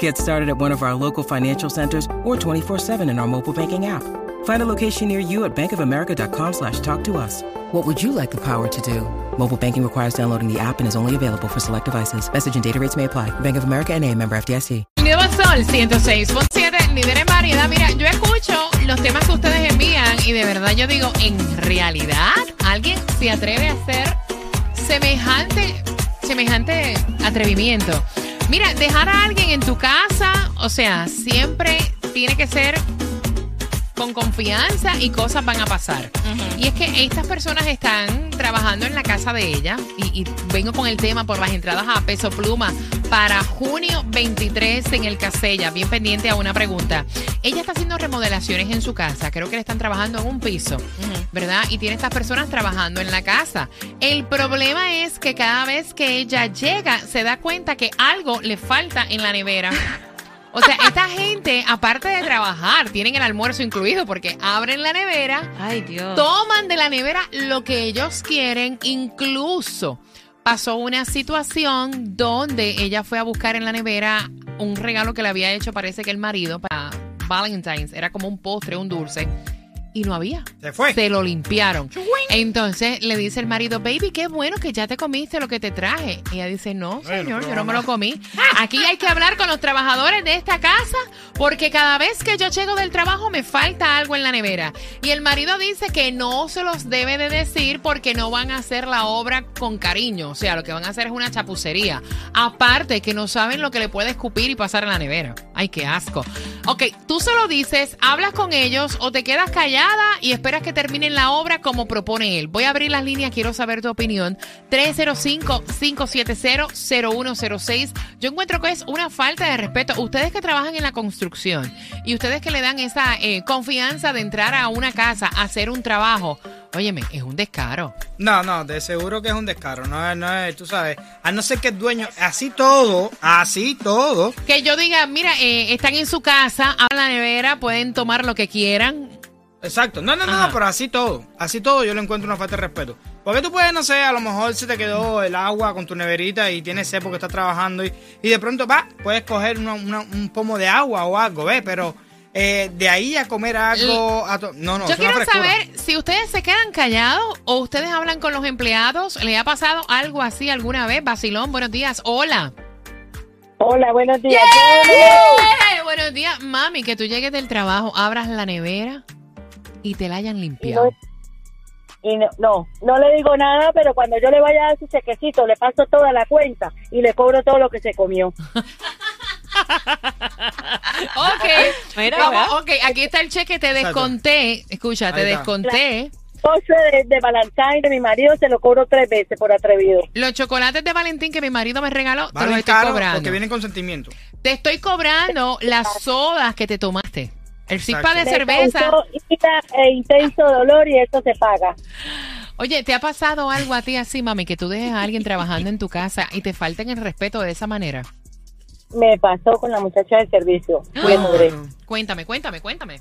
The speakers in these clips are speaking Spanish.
Get started at one of our local financial centers or 24-7 in our mobile banking app. Find a location near you at bankofamerica.com slash talk to us. What would you like the power to do? Mobile banking requires downloading the app and is only available for select devices. Message and data rates may apply. Bank of America and a member FDIC. Nuevo Sol 106.7, líder en variedad. Mira, yo escucho los temas que ustedes envían y de verdad yo digo, ¿en realidad alguien se atreve a hacer semejante, semejante atrevimiento? Mira, dejar a alguien en tu casa, o sea, siempre tiene que ser con confianza y cosas van a pasar. Y es que estas personas están trabajando en la casa de ella y, y vengo con el tema por las entradas a peso pluma para junio 23 en el Casella, bien pendiente a una pregunta. Ella está haciendo remodelaciones en su casa, creo que le están trabajando en un piso, ¿verdad? Y tiene estas personas trabajando en la casa. El problema es que cada vez que ella llega se da cuenta que algo le falta en la nevera. O sea, esta gente, aparte de trabajar, tienen el almuerzo incluido porque abren la nevera, Ay, Dios. toman de la nevera lo que ellos quieren, incluso pasó una situación donde ella fue a buscar en la nevera un regalo que le había hecho, parece que el marido, para Valentine's, era como un postre, un dulce, y no había. Se fue. Se lo limpiaron. Entonces le dice el marido, baby, qué bueno que ya te comiste lo que te traje. Y ella dice, no, señor, yo no me lo comí. Aquí hay que hablar con los trabajadores de esta casa porque cada vez que yo llego del trabajo me falta algo en la nevera. Y el marido dice que no se los debe de decir porque no van a hacer la obra con cariño. O sea, lo que van a hacer es una chapucería. Aparte que no saben lo que le puede escupir y pasar en la nevera. Ay, qué asco. Ok, tú se lo dices, hablas con ellos o te quedas callada y esperas que terminen la obra como propone él. Voy a abrir las líneas, quiero saber tu opinión. 305-570-0106. Yo encuentro que es una falta de respeto. Ustedes que trabajan en la construcción y ustedes que le dan esa eh, confianza de entrar a una casa a hacer un trabajo, óyeme, es un descaro. No, no, de seguro que es un descaro. No es, no es, tú sabes. A no ser que el dueño, así todo, así todo. Que yo diga, mira, eh, están en su casa, abran la nevera, pueden tomar lo que quieran. Exacto. No, no, no, Ajá. no, pero así todo. Así todo yo le encuentro una falta de respeto. Porque tú puedes, no sé, a lo mejor se te quedó el agua con tu neverita y tienes sed porque estás trabajando y, y de pronto va, puedes coger una- una- un pomo de agua o algo, ¿ves? Pero eh, de ahí a comer algo. a no, no, Yo quiero saber si ustedes se quedan callados o ustedes hablan con los empleados. ¿Le ha pasado algo así alguna vez? Basilón, buenos días. Hola. Hola, buenos días. Buenos días, mami, que tú llegues del trabajo, abras la nevera y te la hayan limpiado. Y no, no, no le digo nada, pero cuando yo le vaya a dar su chequecito, le paso toda la cuenta y le cobro todo lo que se comió. Ok, Mira, vamos, ok, aquí está el cheque, te desconté. Escucha, te desconté. 12 de, de Valentine de mi marido se lo cobro tres veces por atrevido. Los chocolates de Valentín que mi marido me regaló, te los Valen estoy caro cobrando. porque vienen con sentimiento. Te estoy cobrando las sodas que te tomaste. El cispa de. Me cerveza. causó ira e intenso dolor y eso se paga. Oye, ¿te ha pasado algo a ti así, mami, que tú dejes a alguien trabajando en tu casa y te falten el respeto de esa manera? Me pasó con la muchacha del servicio. Ah. Le cobré. Cuéntame, cuéntame, cuéntame.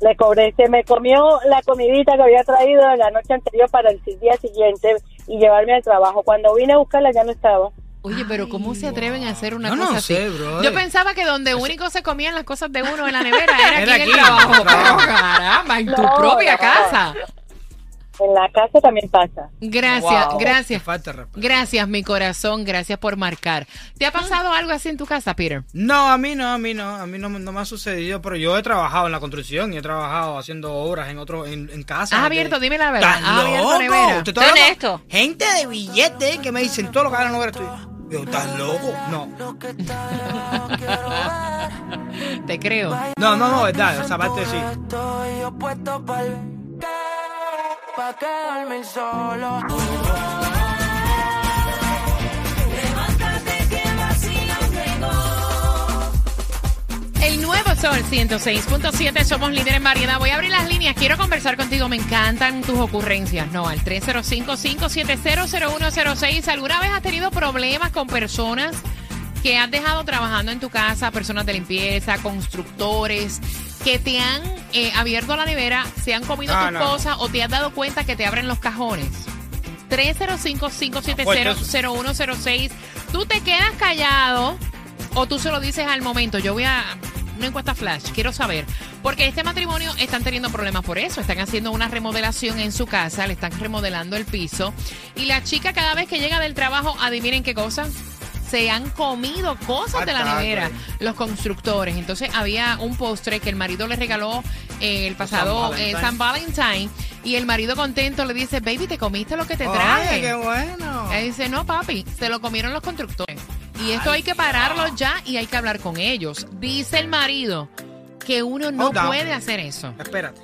Le cobré. Se me comió la comidita que había traído la noche anterior para el día siguiente y llevarme al trabajo. Cuando vine a buscarla ya no estaba. Oye, pero ¿cómo se atreven a hacer una no cosa sé, así? brother. Yo pensaba que donde único se comían las cosas de uno en la nevera era, Era aquí en el trabajo. Pero caramba, en tu No, propia no. casa. En la casa también pasa. Gracias, Wow. gracias. Falta. Gracias, mi corazón. Gracias por marcar. ¿Te ha pasado algo así en tu casa, Peter? No, a mí no, a mí no, a mí no, me- no me ha sucedido, pero yo he trabajado en la construcción y he trabajado haciendo obras en otro, en, en casa. ¿Has abierto? Dime la verdad. ¿Estás ¿Has abierto loco? nevera? Te honesto. Gente de billetes que me dicen todo lo que hagan en la obra estoy. Yo, ¿estás loco? No. Te creo. No, no, no, verdad, esa parte sí. Pa' quedarme solo. El nuevo Sol 106.7, somos líderes en variedad. Voy a abrir las líneas, quiero conversar contigo, me encantan tus ocurrencias. No, al 305-570-0106. ¿Alguna vez has tenido problemas con personas que has dejado trabajando en tu casa, personas de limpieza, constructores, que te han eh, abierto la nevera, se han comido No, tus no. cosas o te has dado cuenta que te abren los cajones? 305-570-0106. Tú te quedas callado o tú se lo dices al momento. Yo voy a una encuesta flash, quiero saber. Porque este matrimonio están teniendo problemas por eso. Están haciendo una remodelación en su casa, le están remodelando el piso. Y la chica cada vez que llega del trabajo, adivinen qué cosa. Se han comido cosas de la nevera los constructores. Entonces había un postre que el marido le regaló eh, el pasado San eh. San Valentín y el marido contento le dice, baby, ¿te comiste lo que te traje? Oye, qué bueno. Ella dice, no, papi, se lo comieron los constructores. Y esto hay que pararlo ya y hay que hablar con ellos. Dice el marido que uno no Hold down. puede hacer eso, Espérate.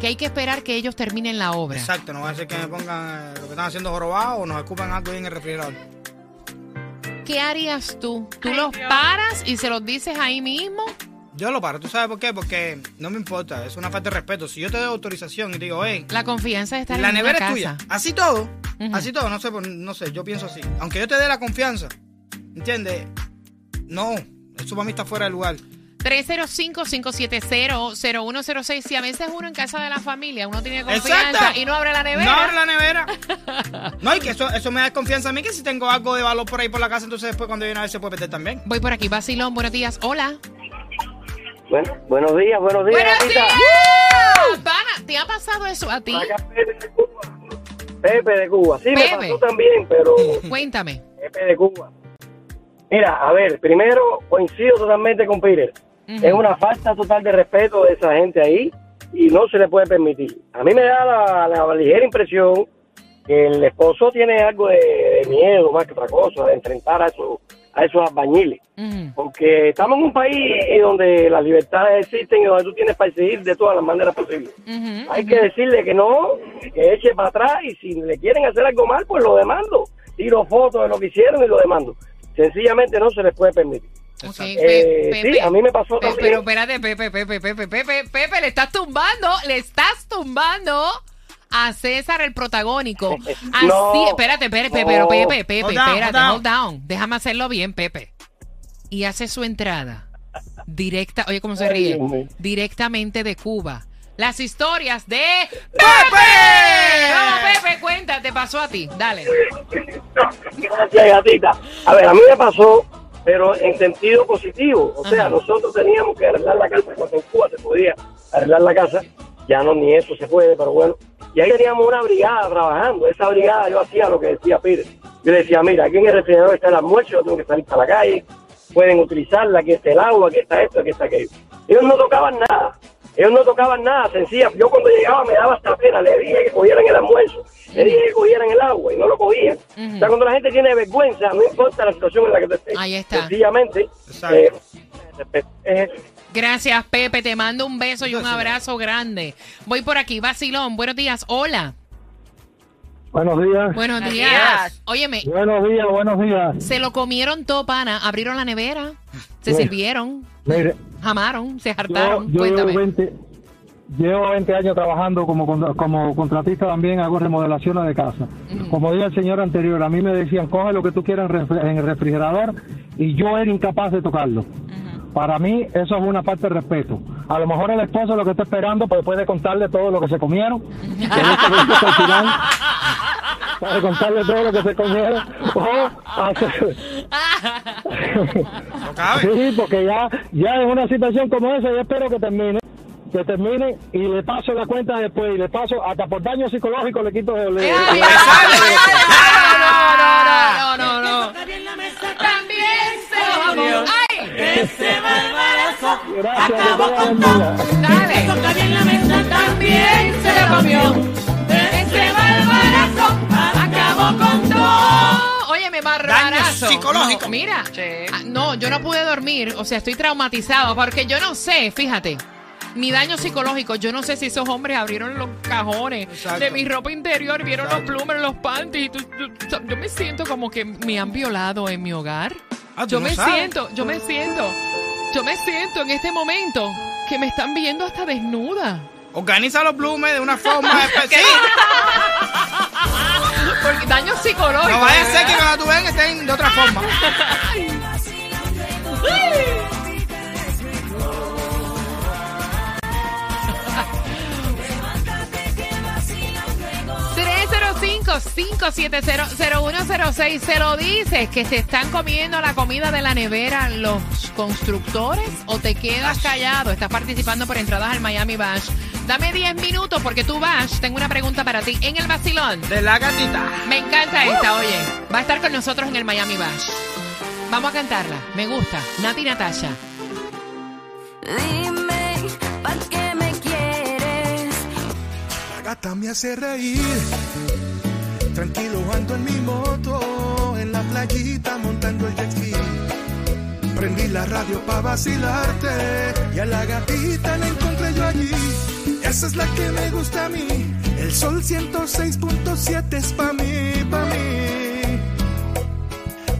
que hay que esperar que ellos terminen la obra. Exacto, no va a ser que me pongan eh, lo que están haciendo jorobado o nos ocupan algo ahí en el refrigerador. ¿Qué harías tú? ¿Tú los paras y se los dices ahí mismo? Yo lo paro, ¿tú sabes por qué? Porque no me importa, es una falta de respeto. Si yo te doy autorización y te digo, hey, La confianza de estar la en nevera es tuya, así todo, así todo, no sé, no sé, yo pienso así. Aunque yo te dé la confianza, ¿entiendes? No, eso para mí está fuera de lugar. 305-570-0106. Si a veces uno en casa de la familia, uno tiene confianza Exacto. y no abre la nevera. No abre la nevera. No, y que eso, eso me da confianza a mí, que si tengo algo de valor por ahí por la casa, entonces después cuando viene a ver se puede perder también. Voy por aquí, Basilón, buenos días. Hola. Bueno, buenos días, buenos días. ¡Buenos días! Pana, ¿te ha pasado eso a ti? Pepe de Cuba. Pepe de Cuba. Sí, Pepe. me pasó también, pero Cuéntame. Pepe de Cuba. Mira, a ver, primero coincido totalmente con Peter. Es una falta total de respeto de esa gente ahí y no se le puede permitir. A mí me da la, la ligera impresión que el esposo tiene algo de, de miedo más que otra cosa, de enfrentar a esos, a esos albañiles. Porque estamos en un país eh, donde las libertades existen y donde tú tienes para exigir de todas las maneras posibles. Hay que decirle que no, que eche para atrás y si le quieren hacer algo mal, pues lo demando. Tiro fotos de lo que hicieron y lo demando. Sencillamente no se les puede permitir. Eh, sí, Pepe. a mí me pasó Pe- también. Pero espérate, Pepe, Pepe, Pepe, Pepe, Pepe, le estás tumbando, le estás tumbando a César el protagónico. Así, No. espérate, espérate, Pepe, No. pero Pepe, Pepe, Hold down, espérate, hold down. hold down. Déjame hacerlo bien, Pepe. Y hace su entrada directa, oye, ¿cómo se Ay, ríe? Directamente de Cuba. Las historias de ¡Pepe! Vamos, Pepe, cuenta, te pasó a ti. Dale. Gracias, gatita. A ver, a mí me pasó, pero en sentido positivo. O sea, Ajá. nosotros teníamos que arreglar la casa. Cuando en Cuba se podía arreglar la casa, ya no ni eso se puede, pero bueno. Y ahí teníamos una brigada trabajando. Esa brigada yo hacía lo que decía Pires. Yo decía, mira, aquí en el refrigerador está el almuerzo, yo tengo que salir para la calle. Pueden utilizarla, aquí está el agua, aquí está esto, aquí está aquello. Ellos no tocaban nada. Ellos no tocaban nada, sencilla. Yo cuando llegaba me daba hasta pena, le dije que cogieran el almuerzo, le dije que cogieran el agua y no lo cogían. O sea, cuando la gente tiene vergüenza, no importa la situación en la que te estés. Ahí está. Sencillamente, Exacto. eh, es eso. Gracias, Pepe. Te mando un beso y un abrazo grande. Voy por aquí, Basilón. Buenos días. Hola. Buenos días. Buenos días. Óyeme, Buenos días, buenos días. se lo comieron todo, pana. Abrieron la nevera, se Sí. sirvieron, Mire, jamaron, se hartaron. yo llevo, Cuéntame. 20, llevo 20 años trabajando como, con- como contratista también, hago remodelaciones de casa. Como dijo el señor anterior, a mí me decían, coge lo que tú quieras en refri- en el refrigerador y yo era incapaz de tocarlo. Para mí eso es una parte de respeto. A lo mejor el esposo lo que está esperando pues puede contarle todo lo que se comieron. que no se final. Puede contarle todo lo que se comieron. O hacer- No cabe. Sí, porque ya, ya en una situación como esa, yo espero que termine, que termine y le paso la cuenta después y le paso hasta por daño psicológico le quito el... Ay, el- ay, ay, ay, No, no, no, no, no, no. También se lo comió. ¡Ay! Gracias, que tenga buen día. Dale. También se lo comió. Acabó con todo. Óyeme, barbarazo. psicológico. No, mira, ah, no, yo no pude dormir. O sea, estoy traumatizado porque yo no sé, fíjate. Mi daño psicológico, yo no sé si esos hombres abrieron los cajones Exacto. de mi ropa interior, vieron los Exacto. plumas, los panties. yo me siento como que me han violado en mi hogar. Ah, ¿tú yo no me sabes? siento, yo me siento. Yo me siento en este momento que me están viendo hasta desnuda. Organiza los plumes de una forma específica. Porque daño psicológico. No vaya a ser que cuando tú ven estén de otra forma. seis Se lo dices que se están comiendo la comida de la nevera los constructores o te quedas callado. Estás participando por entradas al Miami Bash. Dame 10 minutos porque tú Bash, tengo una pregunta para ti. En el vacilón. De la gatita. Me encanta esta, oye. Va a estar con nosotros en el Miami Bash. Vamos a cantarla. Me gusta. Nati Natasha. Dime, ¿para qué me quieres? La gata me hace reír. Tranquilo ando en mi moto, en la playita montando el jet ski. Prendí la radio para vacilarte y a la gatita la encontré yo allí. Esa es la que me gusta a mí. El sol 106.7 es pa' mí, pa' mí.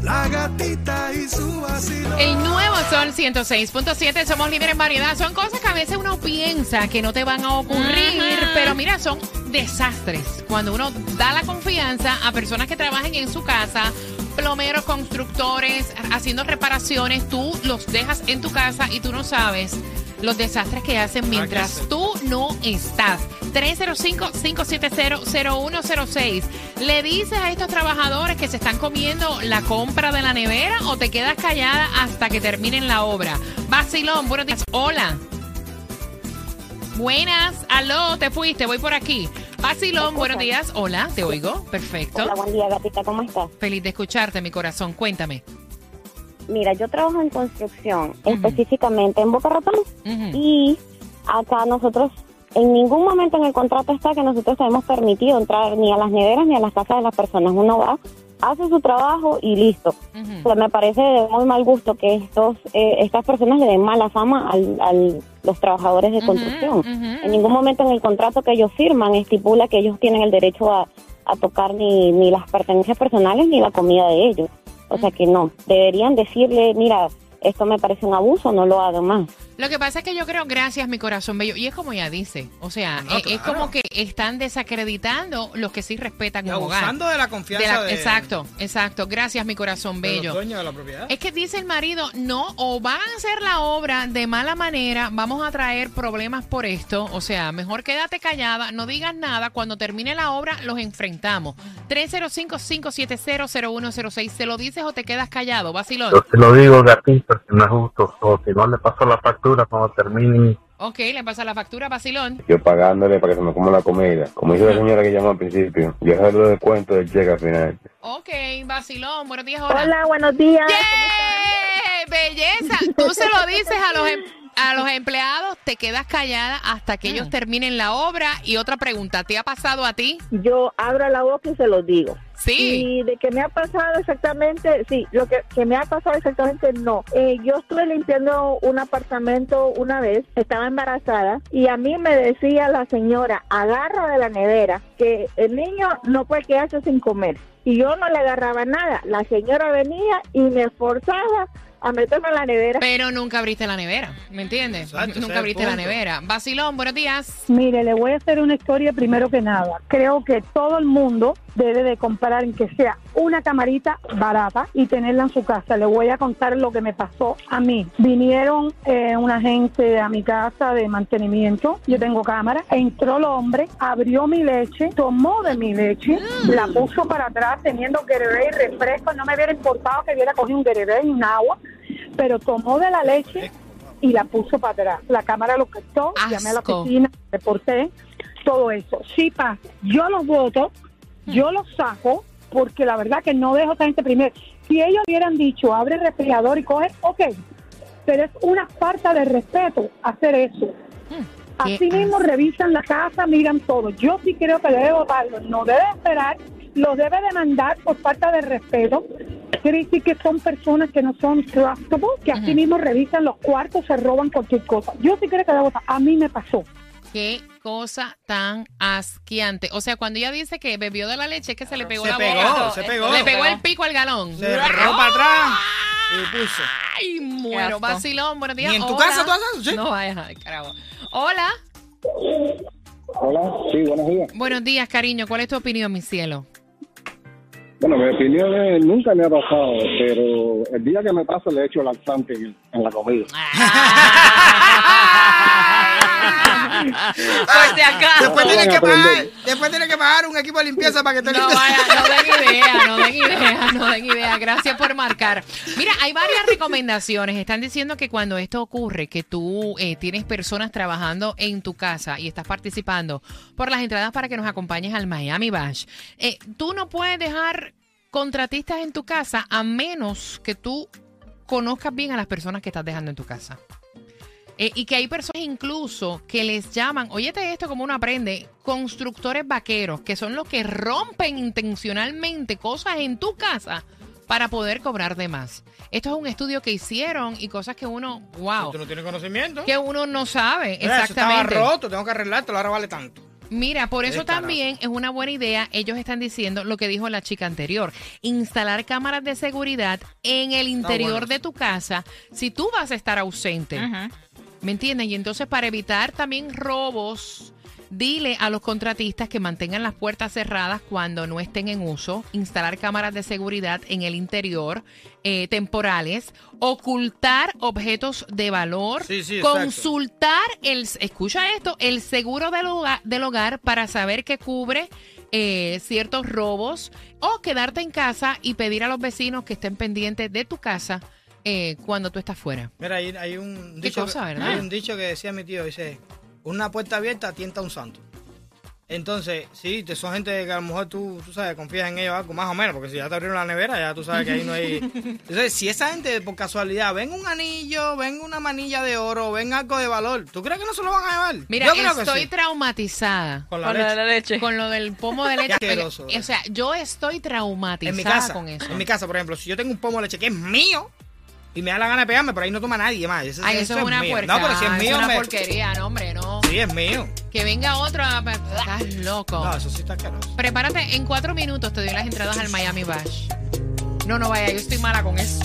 La gatita y su vacilón. El nuevo Sol 106.7, somos líderes en variedad. Son cosas que a veces uno piensa que no te van a ocurrir, pero mira, son desastres. Cuando uno da la confianza a personas que trabajen en su casa, plomeros, constructores, haciendo reparaciones, tú los dejas en tu casa y tú no sabes los desastres que hacen mientras tú no estás. 305-570-0106. ¿Le dices a estos trabajadores que se están comiendo la compra de la nevera o te quedas callada hasta que terminen la obra? Basilón, buenos días. Hola. Buenas, aló, te fuiste, voy por aquí. Basilón, buenos días. Hola, te oigo. Perfecto. Hola, buen día, gatita, ¿cómo estás? Feliz de escucharte, mi corazón. Cuéntame. Mira, yo trabajo en construcción, específicamente en Boca Ratón, y acá nosotros, en ningún momento en el contrato está que nosotros hemos permitido entrar ni a las neveras ni a las casas de las personas. Uno va, hace su trabajo y listo. O sea, me parece de muy mal gusto que estos eh, estas personas le den mala fama al, al- los trabajadores de construcción. En ningún momento en el contrato que ellos firman estipula que ellos tienen el derecho a, a tocar ni, ni las pertenencias personales ni la comida de ellos. O sea que no, deberían decirle, mira, esto me parece un abuso, no lo hago más. Lo que pasa es que yo creo, gracias, mi corazón bello, y es como ella dice, o sea, No, eh, es claro. como que están desacreditando los que sí respetan Y un hogar. abusando de la confianza De la- de- Exacto, exacto. Gracias, mi corazón bello. de la propiedad. Es que dice el marido, no, o van a hacer la obra de mala manera, vamos a traer problemas por esto. O sea, mejor quédate callada, no digas nada. Cuando termine la obra, los enfrentamos. 305-570-0106. ¿Se lo dices o te quedas callado, vacilón? Yo te lo digo, gatito, que no es justo. O si no le paso la factura cuando termine. Ok, le pasa la factura, vacilón. Yo pagándole para que se me coma la comida. Como dice la señora que llamó al principio, yo se lo descuento del cheque al final. Ok, vacilón, buenos días, hola. Hola, buenos días. ¡Yay! Belleza. Tú se lo dices a los, em- a los empleados, te quedas callada hasta que ellos terminen la obra. Y otra pregunta, ¿te ha pasado a ti? Yo abro la boca y se los digo. Sí. Y de que me ha pasado exactamente, sí, lo que, que me ha pasado exactamente no. Eh, yo estuve limpiando un apartamento una vez, estaba embarazada y a mí me decía la señora, agarra de la nevera, que el niño no puede quedarse sin comer. Y yo no le agarraba nada. La señora venía y me forzaba a meterme en la nevera. Pero nunca abriste la nevera, ¿me entiendes? Exacto, nunca abriste la nevera. Vacilón, buenos días. Mire, le voy a hacer una historia primero que nada. Creo que todo el mundo debe de comprar en que sea una camarita barata y tenerla en su casa. Le voy a contar lo que me pasó a mí. Vinieron eh, una gente a mi casa de mantenimiento. Yo tengo cámara. Entró el hombre, abrió mi leche, tomó de mi leche, la puso para atrás teniendo Gatorade y refresco. No me hubiera importado que hubiera cogido un Gatorade y un agua, pero tomó de la leche y la puso para atrás. La cámara lo captó, llamé a la oficina, reporté, todo eso. Sí pasa, yo los voto, yo los saco, porque la verdad que no dejo a esta gente primero. Si ellos hubieran dicho, abre el refrigerador y coge, ok, pero es una falta de respeto hacer eso. qué Así mismo revisan la casa, miran todo. Yo sí creo que debe votarlo, no debe esperar, lo debe demandar por falta de respeto. Quiere decir que son personas que no son trustable, que así mismo revisan los cuartos, se roban cualquier cosa. Yo sí creo que debe votar. A mí me pasó. Qué cosa tan asqueante. O sea, cuando ella dice que bebió de la leche, es que se le pegó Se la pegó, boca. se pegó. Le pegó el pico al galón. Se agarró para atrás. Y puso. Ay, muero. Vacilón, buenos días. ¿Ni en tu Hola. casa tú haces eso, sí? No vayas al carajo. Hola. Hola, sí, buenos días. Buenos días, cariño. ¿Cuál es tu opinión, mi cielo? Bueno, mi opinión es, nunca me ha pasado, pero el día que me pasa le echo laxante en, en la comida. Por si acaso. Después tienes que pagar, después tienes que pagar un equipo de limpieza para que te No limpies. vaya, no den idea, no den idea, no den idea. Gracias por marcar. Mira, hay varias recomendaciones. Están diciendo que cuando esto ocurre, que tú eh, tienes personas trabajando en tu casa y estás participando por las entradas para que nos acompañes al Miami Bash, eh, tú no puedes dejar contratistas en tu casa a menos que tú conozcas bien a las personas que estás dejando en tu casa. Eh, y que hay personas incluso que les llaman, óyete esto como uno aprende, constructores vaqueros, que son los que rompen intencionalmente cosas en tu casa para poder cobrar de más. Esto es un estudio que hicieron y cosas que uno, wow, Tú no tienes conocimiento. que uno no sabe Mira, eso estaba exactamente. roto, tengo que arreglártelo, ahora vale tanto. Mira, por eso también es una buena idea. Ellos están diciendo lo que dijo la chica anterior: instalar cámaras de seguridad en el interior bueno. de tu casa si tú vas a estar ausente. ¿Me entiendes? Y entonces para evitar también robos, dile a los contratistas que mantengan las puertas cerradas cuando no estén en uso, instalar cámaras de seguridad en el interior eh, temporales, ocultar objetos de valor, Sí, sí, exacto. consultar el, escucha esto, el seguro del hogar, del hogar para saber que cubre eh, ciertos robos o quedarte en casa y pedir a los vecinos que estén pendientes de tu casa eh, cuando tú estás fuera. Mira, hay, hay un Qué dicho. cosa, que- ¿verdad? Hay un dicho que decía mi tío, dice, una puerta abierta tienta a un santo. Entonces, sí, te- son gente que a lo mejor tú, tú sabes, confías en ellos algo, más o menos, porque si ya te abrieron la nevera, ya tú sabes que ahí no hay... Entonces, si esa gente por casualidad ven un anillo, ven una manilla de oro, ven algo de valor, ¿tú crees que no se lo van a llevar? Mira, Yo creo que estoy sí. traumatizada Con la Con leche. la leche. con lo del pomo de leche. Qué asqueroso, o sea, yo estoy traumatizada En mi casa, con eso. en mi casa, por ejemplo, si yo tengo un pomo de leche que es mío y me da la gana de pegarme, pero ahí no toma nadie más. Ay, eso, es una puerca. No, pero si es mío, una me- porquería, no, hombre, no. Sí, es mío. Que venga otro. a- Estás loco. No, eso sí está asqueroso. Prepárate, en cuatro minutos te doy las entradas al Miami Bash. No, no vaya, yo estoy mala con eso.